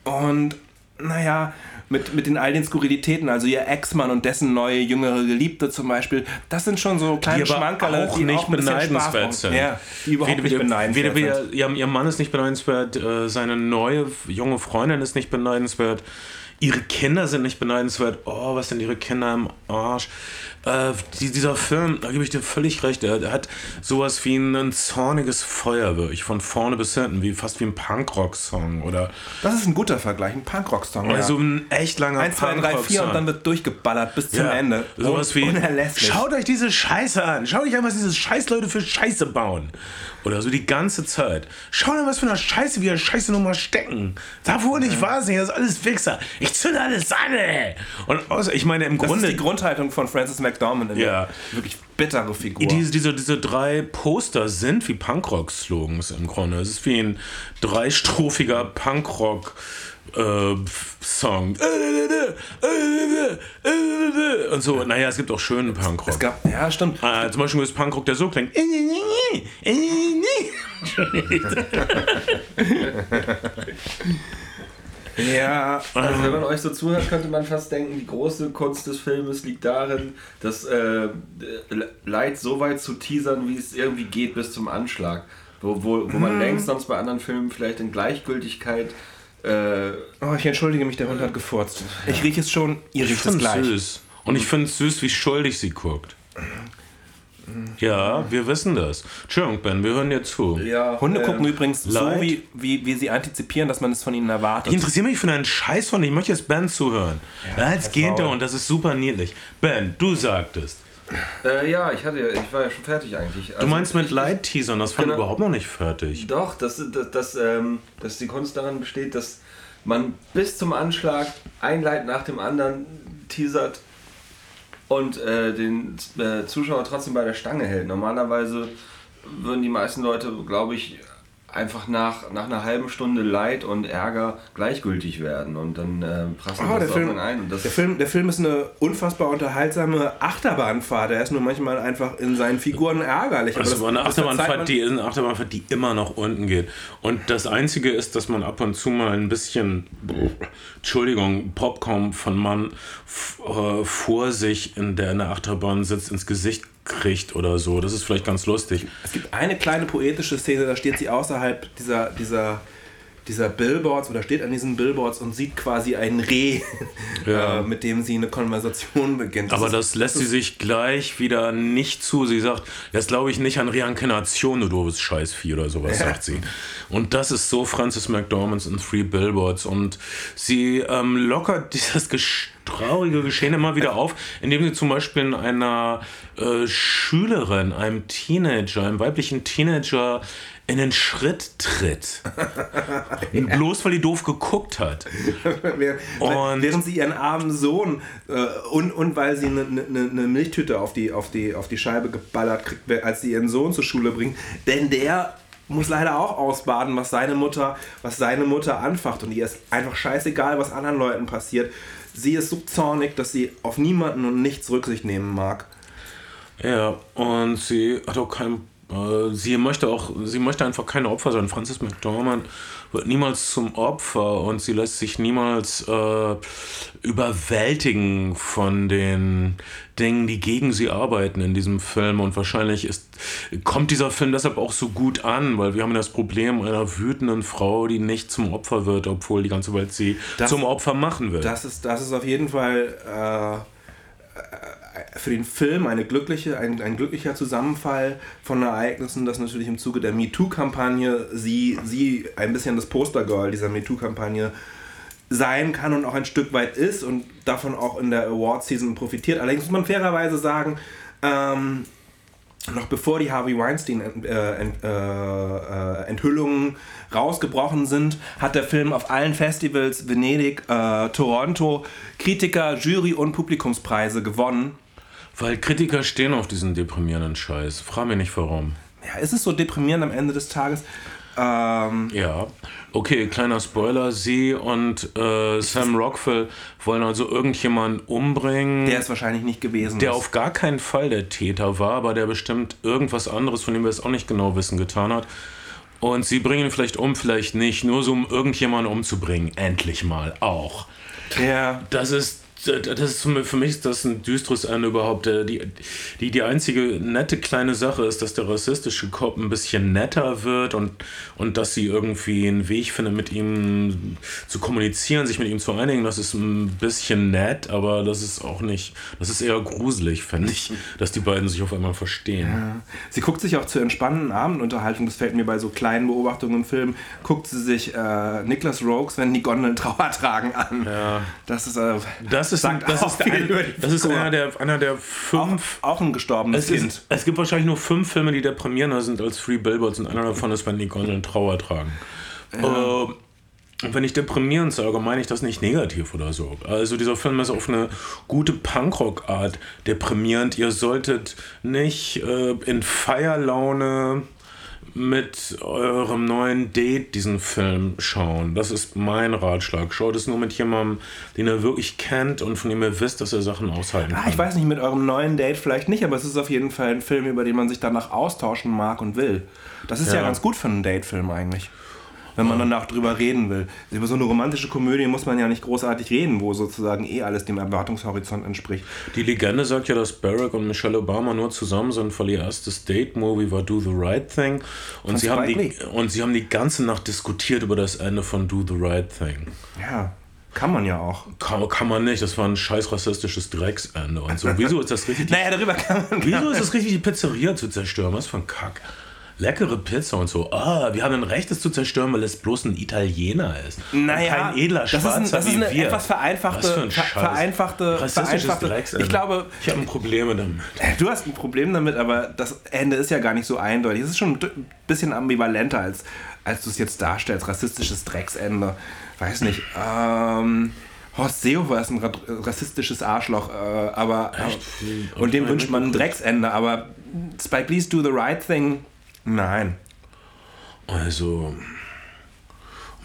Und naja, mit, mit den all den Skurrilitäten, also ihr Ex-Mann und dessen neue jüngere Geliebte zum Beispiel, das sind schon so kleine Schmankerle, auch die nicht auch beneidenswert sind. Ja, die überhaupt weder, nicht beneidenswert weder, sind. Ihr, ihr Mann ist nicht beneidenswert, äh, seine neue junge Freundin ist nicht beneidenswert, ihre Kinder sind nicht beneidenswert. Oh, was sind ihre Kinder im Arsch? Äh, die, dieser Film, da gebe ich dir völlig recht, der, der, hat sowas wie ein zorniges Feuer, wirklich, von vorne bis hinten, wie, fast wie ein Punkrock-Song, oder? Das ist ein guter Vergleich, ein Punkrock-Song, ja. so ein echt langer 1, 2, 3, 4 und dann wird durchgeballert bis zum ja, Ende. Sowas wie, schaut euch diese Scheiße an, schaut euch an, was diese Scheißleute für Scheiße bauen. Oder so die ganze Zeit. Schau dir was für eine Scheiße, wir Scheiße nochmal stecken. Da nicht wahr sein, das ist alles Fixer. Ich zünde alles an, ey. Und außer, ich meine, im das Grunde. Das ist die Grundhaltung von Francis McDormand. Ja. Wirklich bittere Figur. Diese, diese, diese drei Poster sind wie Punkrock-Slogans im Grunde. Es ist wie ein dreistrophiger Punkrock- äh, Song. Und so, naja, es gibt auch schönen Punkrock. Es gab, ja, stimmt. Äh, zum Beispiel ist Punkrock, der so klingt. (laughs) Ja, also wenn man euch so zuhört, könnte man fast denken, die große Kunst des Filmes liegt darin, das äh, Leid so weit zu teasern, wie es irgendwie geht, bis zum Anschlag. Wo, wo, wo man mhm. längst sonst bei anderen Filmen vielleicht in Gleichgültigkeit äh, oh, ich entschuldige mich, der Hund hat gefurzt. Ich rieche es schon, ihr riecht es gleich. süß. Und ich finde es süß, wie schuldig sie guckt. Ja, wir wissen das. Entschuldigung, Ben, wir hören dir zu. Ja, Hunde äh, gucken übrigens Leid. so, wie, wie, wie sie antizipieren, dass man es von ihnen erwartet. Ich interessiere mich für einen Scheiß von Ich möchte jetzt Ben zuhören. Ja, jetzt geht er und das ist super niedlich. Ben, du sagtest. Äh, ja, ich hatte, ich war ja schon fertig eigentlich. Also, du meinst mit Light-Teasern, das fand genau, überhaupt noch nicht fertig. Doch, dass, dass, dass, ähm, dass die Kunst daran besteht, dass man bis zum Anschlag ein Light nach dem anderen teasert und äh, den äh, Zuschauer trotzdem bei der Stange hält. Normalerweise würden die meisten Leute, glaube ich, einfach nach, nach einer halben Stunde Leid und Ärger gleichgültig werden und dann äh, prassen oh, das Film, ein. der, Film, der Film ist eine unfassbar unterhaltsame Achterbahnfahrt. Er ist nur manchmal einfach in seinen Figuren ärgerlich. Also das war eine Achterbahnfahrt, die, eine Achterbahnfahrt, die immer nach unten geht. Und das Einzige ist, dass man ab und zu mal ein bisschen, Entschuldigung, Popcorn von Mann äh, vor sich in der, in der Achterbahn sitzt, ins Gesicht kriegt oder so. Das ist vielleicht ganz lustig. Es gibt eine kleine poetische Szene, da steht sie außerhalb dieser, dieser, dieser Billboards oder steht an diesen Billboards und sieht quasi ein Reh, (laughs) ja. äh, mit dem sie eine Konversation beginnt. Das Aber ist, das lässt das sie sich gleich wieder nicht zu. Sie sagt, jetzt glaube ich nicht an Reinkarnation, du doofes Scheißvieh oder sowas, ja. sagt sie. Und das ist so Francis McDormand in Three Billboards. Und sie ähm, lockert (laughs) dieses traurige Geschehen immer wieder auf, indem sie zum Beispiel in einer äh, Schülerin, einem Teenager, einem weiblichen Teenager in den Schritt tritt. (laughs) ja. Bloß weil die doof geguckt hat. (laughs) und Während sie ihren armen Sohn äh, und, und weil sie eine ne, ne Milchtüte auf die, auf, die, auf die Scheibe geballert kriegt, als sie ihren Sohn zur Schule bringt. Denn der muss leider auch ausbaden, was seine Mutter, was seine Mutter anfacht. Und ihr ist einfach scheißegal, was anderen Leuten passiert sie ist so zornig, dass sie auf niemanden und nichts Rücksicht nehmen mag. Ja, und sie hat auch keinen sie möchte auch, sie möchte einfach keine Opfer sein. Frances McDormand wird niemals zum Opfer und sie lässt sich niemals äh, überwältigen von den Dingen, die gegen sie arbeiten in diesem Film. Und wahrscheinlich ist, kommt dieser Film deshalb auch so gut an, weil wir haben das Problem einer wütenden Frau, die nicht zum Opfer wird, obwohl die ganze Welt sie das, zum Opfer machen will. Das ist, das ist auf jeden Fall. Äh für den Film eine glückliche, ein, ein glücklicher Zusammenfall von Ereignissen, dass natürlich im Zuge der MeToo-Kampagne sie, sie ein bisschen das Postergirl dieser MeToo-Kampagne sein kann und auch ein Stück weit ist und davon auch in der Award-Season profitiert. Allerdings muss man fairerweise sagen, ähm, noch bevor die Harvey Weinstein-Enthüllungen äh, äh, rausgebrochen sind, hat der Film auf allen Festivals, Venedig, äh, Toronto, Kritiker, Jury und Publikumspreise gewonnen. Weil Kritiker stehen auf diesen deprimierenden Scheiß. Frag mich nicht warum. Ja, ist es so deprimierend am Ende des Tages? Ähm, ja, okay, kleiner Spoiler. Sie und äh, Sam Rockwell wollen also irgendjemanden umbringen. Der es wahrscheinlich nicht gewesen Der ist. auf gar keinen Fall der Täter war, aber der bestimmt irgendwas anderes, von dem wir es auch nicht genau wissen, getan hat. Und sie bringen ihn vielleicht um, vielleicht nicht, nur so um irgendjemanden umzubringen. Endlich mal auch. Ja. Das ist das ist für mich ist das ein düsteres Ende überhaupt. Äh, die, die, die einzige nette kleine Sache ist, dass der rassistische Kopf ein bisschen netter wird und, und dass sie irgendwie einen Weg findet, mit ihm zu kommunizieren, sich mit ihm zu einigen. Das ist ein bisschen nett, aber das ist auch nicht, das ist eher gruselig, fände ich, (laughs) dass die beiden sich auf einmal verstehen. Ja. Sie guckt sich auch zur entspannenden Abendunterhaltung, das fällt mir bei so kleinen Beobachtungen im Film, guckt sie sich äh, Nicholas Rogues, wenn die Gondeln (laughs) Trauer tragen an. Ja. Das ist, äh, das ist, ein, das ist, ein, das ist einer, der, einer der fünf. Auch, auch ein gestorbenes es Kind. Ist, es gibt wahrscheinlich nur fünf Filme, die deprimierender sind als Free Billboards und einer davon ist, wenn die Gondeln Trauer tragen. Ja. Äh, und wenn ich deprimierend sage, meine ich das nicht negativ oder so. Also dieser Film ist auf eine gute Punkrock-Art deprimierend. Ihr solltet nicht äh, in Feierlaune mit eurem neuen Date diesen Film schauen. Das ist mein Ratschlag. Schaut es nur mit jemandem, den ihr wirklich kennt und von dem ihr wisst, dass er Sachen aushalten kann. Ah, ich weiß nicht, mit eurem neuen Date vielleicht nicht, aber es ist auf jeden Fall ein Film, über den man sich danach austauschen mag und will. Das ist ja, ja ganz gut für einen Datefilm eigentlich wenn man danach drüber reden will. Über so eine romantische Komödie muss man ja nicht großartig reden, wo sozusagen eh alles dem Erwartungshorizont entspricht. Die Legende sagt ja, dass Barack und Michelle Obama nur zusammen sind, weil ihr erstes Date-Movie war Do the Right Thing. Und sie, haben die, und sie haben die ganze Nacht diskutiert über das Ende von Do the Right Thing. Ja. Kann man ja auch. Kann, kann man nicht, das war ein scheiß rassistisches Drecksende und so. (laughs) Wieso ist das richtig? naja, darüber kann man. Wieso ist es richtig, die Pizzeria zu zerstören? Was für ein Kack leckere Pizza und so. Ah, wir haben ein Recht, es zu zerstören, weil es bloß ein Italiener ist. Naja, kein edler Schwarzer das ist, ein, das ist eine wir. etwas vereinfachte, Was für ein vereinfachte, vereinfachte. Ich glaube, ich habe ein Problem damit. Du hast ein Problem damit, aber das Ende ist ja gar nicht so eindeutig. Es ist schon ein bisschen ambivalenter als als du es jetzt darstellst. Rassistisches Drecksende. Weiß nicht. Ähm, Horst Seehofer ist ein rassistisches Arschloch, äh, aber äh, und dem wünscht man ein Drecksende. Aber Spike Lee's Do the Right Thing Nein. Also.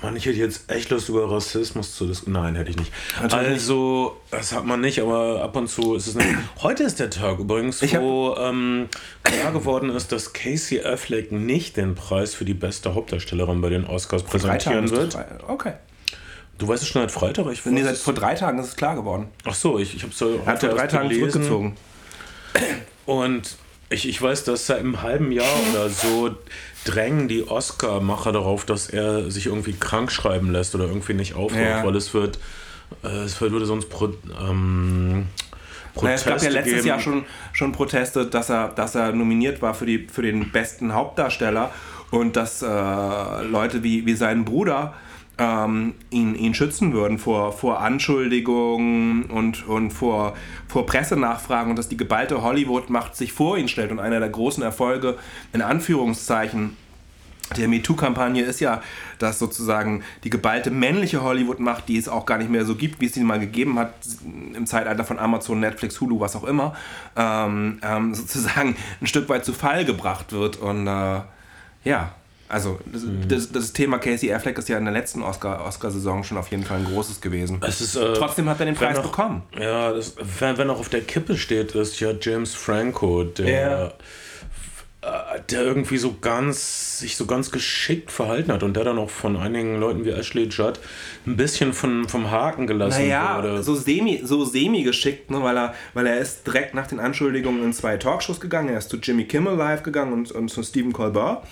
Mann, ich hätte jetzt echt Lust über Rassismus zu diskutieren. Nein, hätte ich nicht. Natürlich also, das hat man nicht, aber ab und zu ist es nicht. (clears throat) Heute ist der Tag übrigens, wo ähm, klar geworden ist, dass Casey Affleck nicht den Preis für die beste Hauptdarstellerin bei den Oscars präsentieren wird. Okay. Du weißt es schon seit Freitag? Ich nee, seit vor drei Tagen ist es klar geworden. Ach so, ich, ich habe es Er hat vor drei Tagen gelesen. zurückgezogen. Und ich, ich weiß, dass seit einem halben Jahr oder so drängen die Oscar-Macher darauf, dass er sich irgendwie krank schreiben lässt oder irgendwie nicht aufhört, ja. weil es wird, äh, es würde sonst pro, ähm, naja, es gab ja letztes geben. Jahr schon, schon Proteste, dass er, dass er nominiert war für, die, für den besten Hauptdarsteller und dass äh, Leute wie, wie sein Bruder ähm, ihn, ihn schützen würden vor, vor Anschuldigungen und, und vor, vor Pressenachfragen und dass die geballte Hollywood-Macht sich vor ihn stellt. Und einer der großen Erfolge, in Anführungszeichen, der MeToo-Kampagne ist ja, dass sozusagen die geballte männliche Hollywood-Macht, die es auch gar nicht mehr so gibt, wie es sie mal gegeben hat, im Zeitalter von Amazon, Netflix, Hulu, was auch immer, ähm, ähm, (laughs) sozusagen ein Stück weit zu Fall gebracht wird. Und äh, ja, also das, mhm. das, das, Thema Casey Affleck ist ja in der letzten Oscar-Saison Oscar schon auf jeden Fall ein großes gewesen. Ist, äh, Trotzdem hat er den Preis auch, bekommen. Ja, das, wenn, wenn auch auf der Kippe steht, ist ja James Franco, der, ja. äh, der irgendwie so ganz, sich so ganz geschickt verhalten hat und der dann auch von einigen Leuten wie Ashley Judd ein bisschen von, vom Haken gelassen naja, wurde. so semi, so semi geschickt, ne, weil, er, weil er ist direkt nach den Anschuldigungen in zwei Talkshows gegangen. Er ist zu Jimmy Kimmel live gegangen und, und zu Stephen Colbert.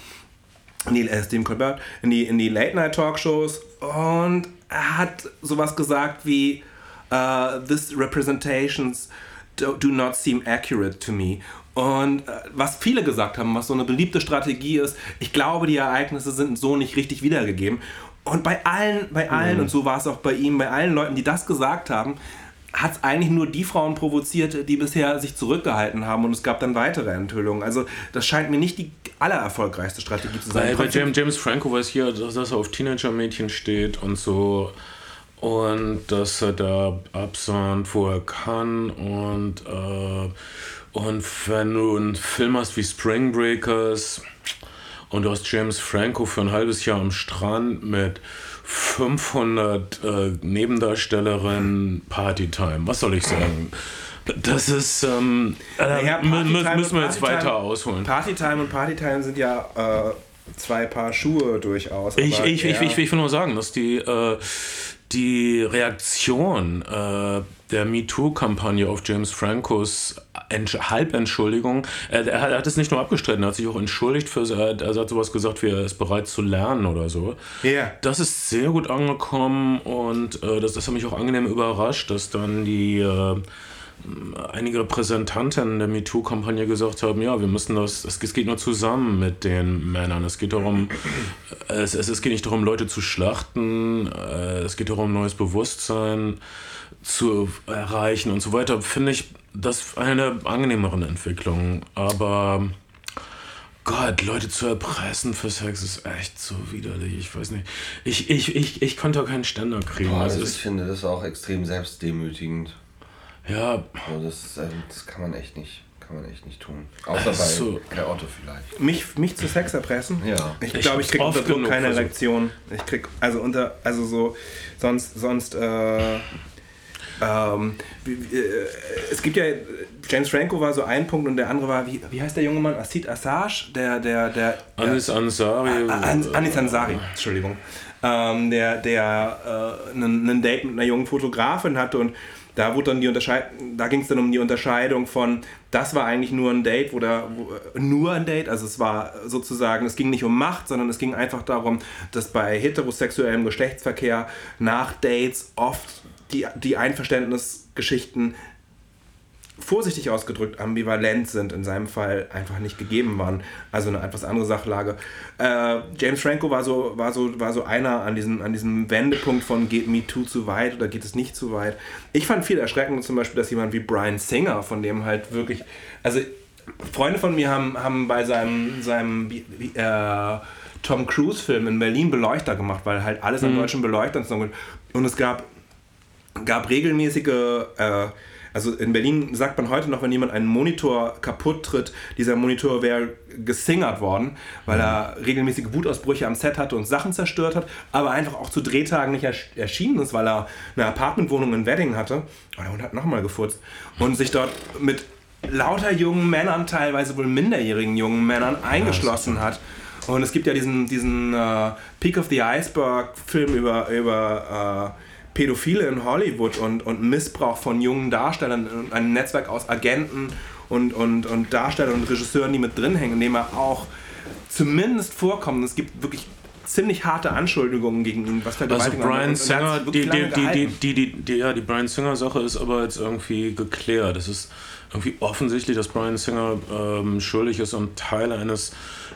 In die, äh, Stephen Colbert, in die, in die Late-Night-Talkshows und er hat sowas gesagt wie uh, This representations do, do not seem accurate to me. Und äh, was viele gesagt haben, was so eine beliebte Strategie ist, ich glaube, die Ereignisse sind so nicht richtig wiedergegeben. Und bei allen, bei allen, mhm. und so war es auch bei ihm, bei allen Leuten, die das gesagt haben, hat es eigentlich nur die Frauen provoziert, die bisher sich zurückgehalten haben und es gab dann weitere Enthüllungen. Also das scheint mir nicht die allererfolgreichste Strategie zu sein. Bei, bei James, Franco weiß hier, dass, dass er auf Teenager-Mädchen steht und so und dass er da absahnt, wo er kann und, äh, und wenn du einen Film hast wie Spring Breakers und du hast James Franco für ein halbes Jahr am Strand mit 500 äh, Nebendarstellerinnen Partytime. Was soll ich sagen? Das ist, ähm, naja, äh, müssen wir jetzt weiter ausholen. Partytime und Partytime sind ja äh, zwei Paar Schuhe durchaus. Ich, ich, ich, ich, will nur sagen, dass die, äh, die Reaktion äh, der MeToo-Kampagne auf James Francos Halbentschuldigung, er, er, hat es nicht nur abgestritten, er hat sich auch entschuldigt für, er, er hat sowas gesagt wie, er ist bereit zu lernen oder so. Ja. Yeah. Das ist sehr gut angekommen und äh, das, das hat mich auch angenehm überrascht, dass dann die äh, einige Repräsentanten der MeToo-Kampagne gesagt haben, ja, wir müssen das, es, geht nur zusammen mit den Männern. Es geht darum, (clears throat) es, es, es geht nicht darum, Leute zu schlachten, äh, es geht darum, neues Bewusstsein zu erreichen und so weiter, finde ich das eine angenehmeren Entwicklungen. Aber Gott, Leute zu erpressen für Sex ist echt so widerlich. Ich weiß nicht. Ich, ich, ich, ich konnte auch keinen Ständer kriegen. Boah, also ich finde das auch extrem selbstdemütigend. Ja. Also das, das kann man echt nicht kann man echt nicht tun. Außer bei so. Kai Otto vielleicht. Mich, mich zu Sex erpressen? Ja. Ich glaube, ich kriege unter Druck keine Erektion. Ich krieg, also unter, also so, sonst, sonst, äh, ähm, äh, es gibt ja, James Franco war so ein Punkt und der andere war, wie, wie heißt der junge Mann? Asid Assage? Der, der, der. Anis Ansari. Anis Ansari, Entschuldigung. Ähm, der, der äh, einen Date mit einer jungen Fotografin hatte und da wurde dann die Unterscheidung, da ging es dann um die Unterscheidung von, das war eigentlich nur ein Date oder nur ein Date, also es war sozusagen, es ging nicht um Macht, sondern es ging einfach darum, dass bei heterosexuellem Geschlechtsverkehr nach Dates oft die, die Einverständnisgeschichten vorsichtig ausgedrückt ambivalent sind, in seinem Fall einfach nicht gegeben waren. Also eine etwas andere Sachlage. Äh, James Franco war so, war, so, war so einer an diesem, an diesem Wendepunkt von geht Me Too zu weit oder geht es nicht zu weit. Ich fand viel erschreckend zum Beispiel, dass jemand wie Brian Singer, von dem halt wirklich, also Freunde von mir haben, haben bei seinem, seinem äh, Tom Cruise-Film in Berlin Beleuchter gemacht, weil halt alles an mhm. deutschen Beleuchtern und es gab, gab regelmäßige äh, also in Berlin sagt man heute noch, wenn jemand einen Monitor kaputt tritt, dieser Monitor wäre gesingert worden, weil er regelmäßige Wutausbrüche am Set hatte und Sachen zerstört hat, aber einfach auch zu Drehtagen nicht erschienen ist, weil er eine Apartmentwohnung in Wedding hatte. Oh, der Hund hat nochmal gefurzt. Und sich dort mit lauter jungen Männern, teilweise wohl minderjährigen jungen Männern, eingeschlossen hat. Und es gibt ja diesen, diesen uh, Peak of the Iceberg Film über, über uh, Pädophile in Hollywood und, und Missbrauch von jungen Darstellern und ein Netzwerk aus Agenten und, und, und Darstellern und Regisseuren, die mit drin hängen, in dem er auch zumindest vorkommt. Es gibt wirklich ziemlich harte Anschuldigungen gegen ihn, was Also Brian Singer, die, die, die, die, die, die, ja, die Brian Singer Sache ist aber jetzt irgendwie geklärt. Es ist irgendwie offensichtlich, dass Brian Singer ähm, schuldig ist und Teil eines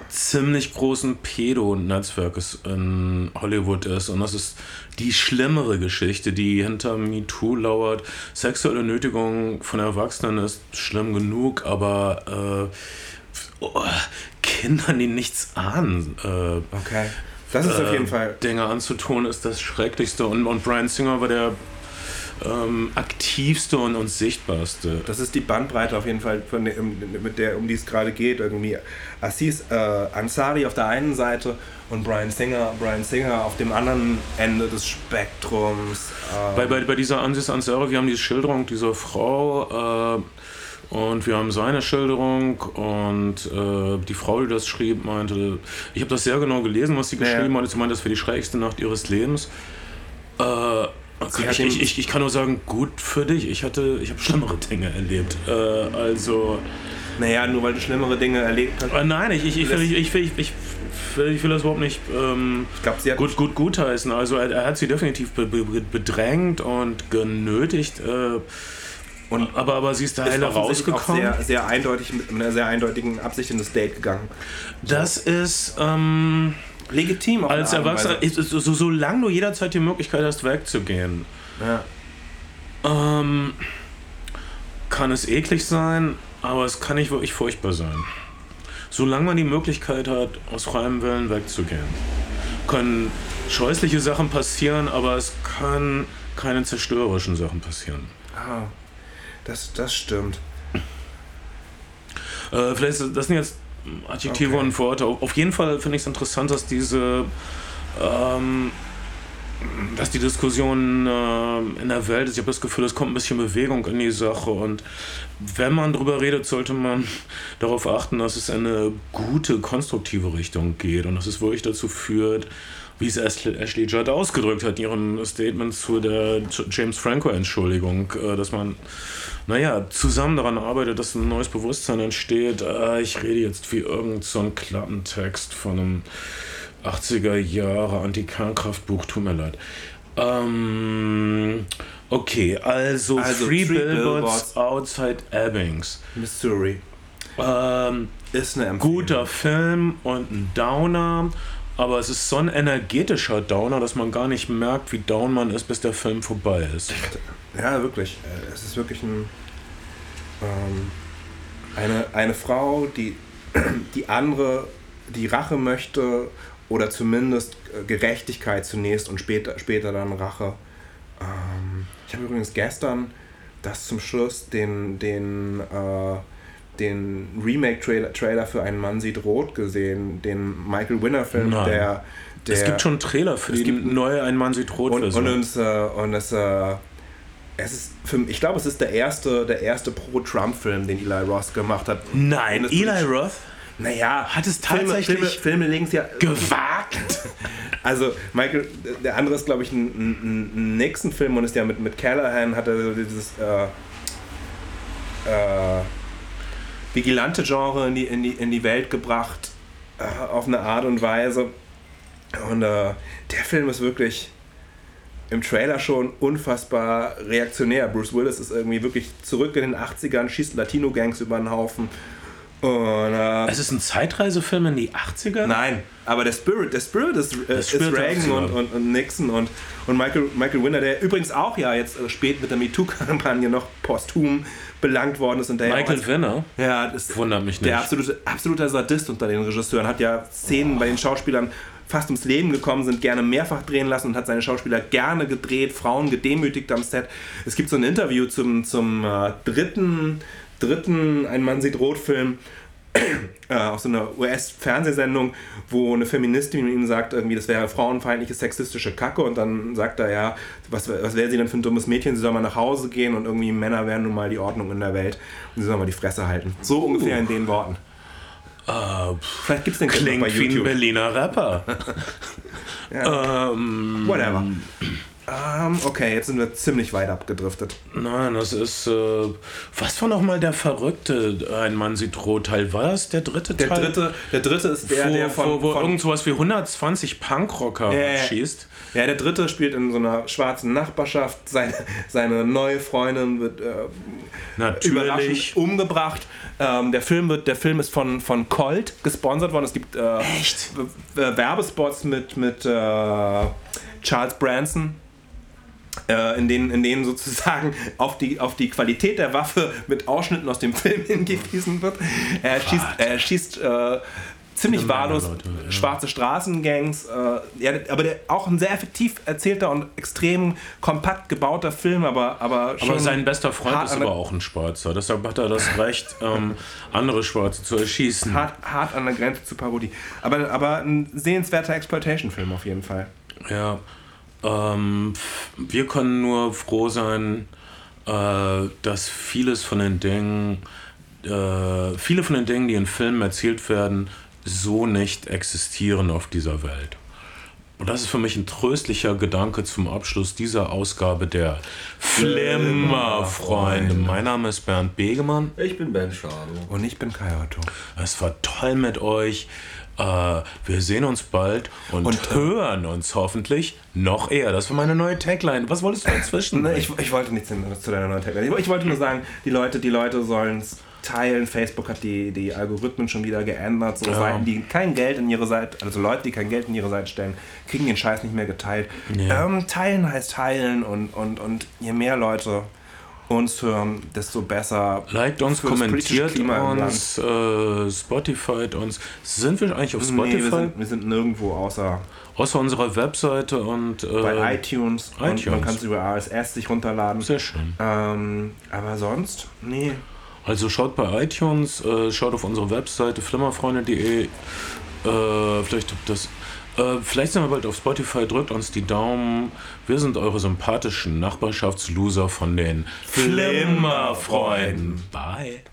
ziemlich großen Pedo-Netzwerkes in Hollywood ist. Und das ist die schlimmere Geschichte, die hinter MeToo lauert. Sexuelle Nötigung von Erwachsenen ist schlimm genug, aber äh, oh, Kindern, die nichts ahnen. Äh, okay. Das ist auf jeden äh, Fall. Dinge anzutun, ist das Schrecklichste. Und, und Brian Singer war der ähm, aktivste und, und sichtbarste. Das ist die Bandbreite auf jeden Fall, von der, mit der, um die es gerade geht. Irgendwie Assis äh, Ansari auf der einen Seite und Brian Singer, Brian Singer auf dem anderen Ende des Spektrums. Ähm. Bei, bei, bei dieser Ansis Ansari, wir haben diese Schilderung dieser Frau. Äh, Und wir haben seine Schilderung und äh, die Frau, die das schrieb, meinte, ich habe das sehr genau gelesen, was sie geschrieben ja. hat. Sie meinte, das wäre die schrägste Nacht ihres Lebens. Äh, ich, ich, ich, ich, kann nur sagen, gut für dich. Ich hatte, ich habe schlimmere Dinge erlebt. Äh, also. Naja, nur weil du schlimmere Dinge erlebt hast. Äh, nein, ich, ich, ich, will, ich, ich, ich, ich will das überhaupt nicht ähm, ich glaub, sie hat gut, gut gutheißen. Also er, er hat sie definitiv be, be, bedrängt und genötigt. Äh, und aber, aber sie ist da heile rausgekommen. Sehr, sehr eindeutig mit einer sehr eindeutigen Absicht in das Date gegangen. Das ist ähm, legitim. Als Erwachsener, so, so, solange du jederzeit die Möglichkeit hast, wegzugehen, ja. ähm, kann es eklig sein, aber es kann nicht wirklich furchtbar sein. Solange man die Möglichkeit hat, aus freiem Willen wegzugehen, können scheußliche Sachen passieren, aber es kann keine zerstörerischen Sachen passieren. Ah, das, das stimmt. Äh, vielleicht, das sind jetzt Adjektive okay. und Worte. Auf jeden Fall finde ich es interessant, dass diese ähm, dass die Diskussion äh, in der Welt ist. Ich habe das Gefühl, es kommt ein bisschen Bewegung in die Sache. Und wenn man darüber redet, sollte man (laughs) darauf achten, dass es eine gute, konstruktive Richtung geht und dass es wirklich dazu führt, wie es Ashley Judd ausgedrückt hat in ihrem Statement zu der James Franco-Entschuldigung, äh, dass man, naja, zusammen daran arbeitet, dass ein neues Bewusstsein entsteht. Äh, ich rede jetzt wie irgendein so Klappentext von einem 80er Jahre Anti-Kernkraftbuch, tut mir leid. Ähm, okay, also, also Three, Three Billboards, Billboards, Outside Ebbings. Missouri. Ähm, ist eine Empfehlung. Guter Film und ein Downer, aber es ist so ein energetischer Downer, dass man gar nicht merkt, wie down man ist, bis der Film vorbei ist. Ja, wirklich. Äh, es ist wirklich ein, ähm, eine, eine Frau, die (clears throat) die andere, die Rache möchte oder zumindest äh, Gerechtigkeit zunächst und später, später dann Rache. Ähm, ich habe übrigens gestern das zum Schluss den, den, äh, den Remake-Trailer Trailer für Einen Mann sieht rot gesehen, den Michael Winner-Film, der, der. Es gibt schon einen Trailer für die neue Ein Mann sieht rot und, und, uns, äh, und es, äh, es ist für, ich glaube, es ist der erste, der erste Pro-Trump-Film, den Eli Roth gemacht hat. Nein, Eli Roth? Naja, hat es tatsächlich Filme, Filme, Filme es ja gewagt. (laughs) Also Michael, der andere ist glaube ich ein, ein, ein Nixon-Film und ist ja mit, mit Callahan hat er dieses äh, äh, vigilante Genre in die, in, die, in die Welt gebracht äh, auf eine Art und Weise. Und äh, der Film ist wirklich im Trailer schon unfassbar reaktionär. Bruce Willis ist irgendwie wirklich zurück in den 80ern, schießt Latino-Gangs über den Haufen und, äh, es ist ein Zeitreisefilm in die 80er? Nein, aber der Spirit, der Spirit ist, äh, ist Reagan und, und, und, Nixon und, und Michael, Michael Winner, der übrigens auch ja jetzt äh, spät mit der MeToo-Kampagne noch posthum belangt worden ist. Und der Michael ja Winner? Ja, das wundert mich nicht. Der absolute, absolute Sadist unter den Regisseuren hat ja Szenen oh. bei den Schauspielern fast ums Leben gekommen sind, gerne mehrfach drehen lassen und hat seine Schauspieler gerne gedreht, Frauen gedemütigt am Set. Es gibt so ein Interview zum, zum äh, dritten dritten Ein Mann sieht Rot-Film äh, auf so einer US-Fernsehsendung, wo eine Feministin ihm sagt, irgendwie, das wäre frauenfeindliche, sexistische Kacke und dann sagt er, ja, was, was wäre sie denn für ein dummes Mädchen, sie soll mal nach Hause gehen und irgendwie Männer wären nun mal die Ordnung in der Welt und sie soll mal die Fresse halten. So ungefähr uh. in den Worten. Uh, Vielleicht gibt es den Klingt bei YouTube. wie ein Berliner Rapper. (laughs) ja. ähm, Whatever. Um, ähm, okay, jetzt sind wir ziemlich weit abgedriftet. Nein, das ist. Äh, was war nochmal der verrückte Ein Mann sieht rot Teil? War das der dritte Teil? Der dritte, der dritte ist der, wo, der von. Wo, wo von, irgend sowas wie 120 Punkrocker äh, schießt. Ja, der dritte spielt in so einer schwarzen Nachbarschaft. Seine, seine neue Freundin wird äh, überraschend umgebracht. Ähm, der, Film wird, der Film ist von, von Colt gesponsert worden. Es gibt äh? Werbespots mit, mit äh, Charles Branson in, denen, in denen sozusagen auf die, auf die Qualität der Waffe mit Ausschnitten aus dem Film (laughs) hingewiesen wird. Er schießt, er schießt äh, ziemlich wahllos Leute, ja. schwarze Straßengangs. Äh, ja, aber der, auch ein sehr effektiv erzählter und extrem kompakt gebauter Film, aber aber, aber sein bester Freund ist aber auch ein Schwarzer. Deshalb hat er das Recht, ähm, andere Schwarze zu erschießen. Hart, hart an der Grenze zur Parodie. Aber, aber ein sehenswerter Exploitation-Film auf jeden Fall. Ja, ähm, wir können nur froh sein, äh, dass vieles von den Dingen, äh, viele von den Dingen, die in Filmen erzählt werden, so nicht existieren auf dieser Welt. Und das ist für mich ein tröstlicher Gedanke zum Abschluss dieser Ausgabe der Flimmerfreunde. Mein Name ist Bernd Begemann. Ich bin Ben Schado. Und ich bin Kai Otto. Es war toll mit euch. Äh, wir sehen uns bald und, und äh, hören uns hoffentlich noch eher. Das war meine neue Tagline. Was wolltest du inzwischen? (laughs) ich, ich wollte nichts zu deiner neuen Tagline. Ich, ich wollte nur sagen, die Leute, die Leute sollen es teilen. Facebook hat die, die Algorithmen schon wieder geändert. So ja. Seiten, die kein Geld in ihre Seite, also Leute, die kein Geld in ihre Seite stellen, kriegen den Scheiß nicht mehr geteilt. Ja. Ähm, teilen heißt teilen und, und, und je mehr Leute uns hören, desto besser. Liked uns, kommentiert uns, äh, Spotify uns. Sind wir eigentlich auf Spotify? Nee, wir, sind, wir sind nirgendwo außer. Außer unserer Webseite und. Äh, bei iTunes. iTunes. Und man kann es über RSS sich runterladen. Sehr schön. Ähm, aber sonst, nee. Also schaut bei iTunes, äh, schaut auf unsere Webseite flimmerfreunde.de. Äh, vielleicht habt das. Äh, vielleicht sind wir bald auf Spotify, drückt uns die Daumen. Wir sind eure sympathischen Nachbarschaftsloser von den Flimmerfreunden. Bye.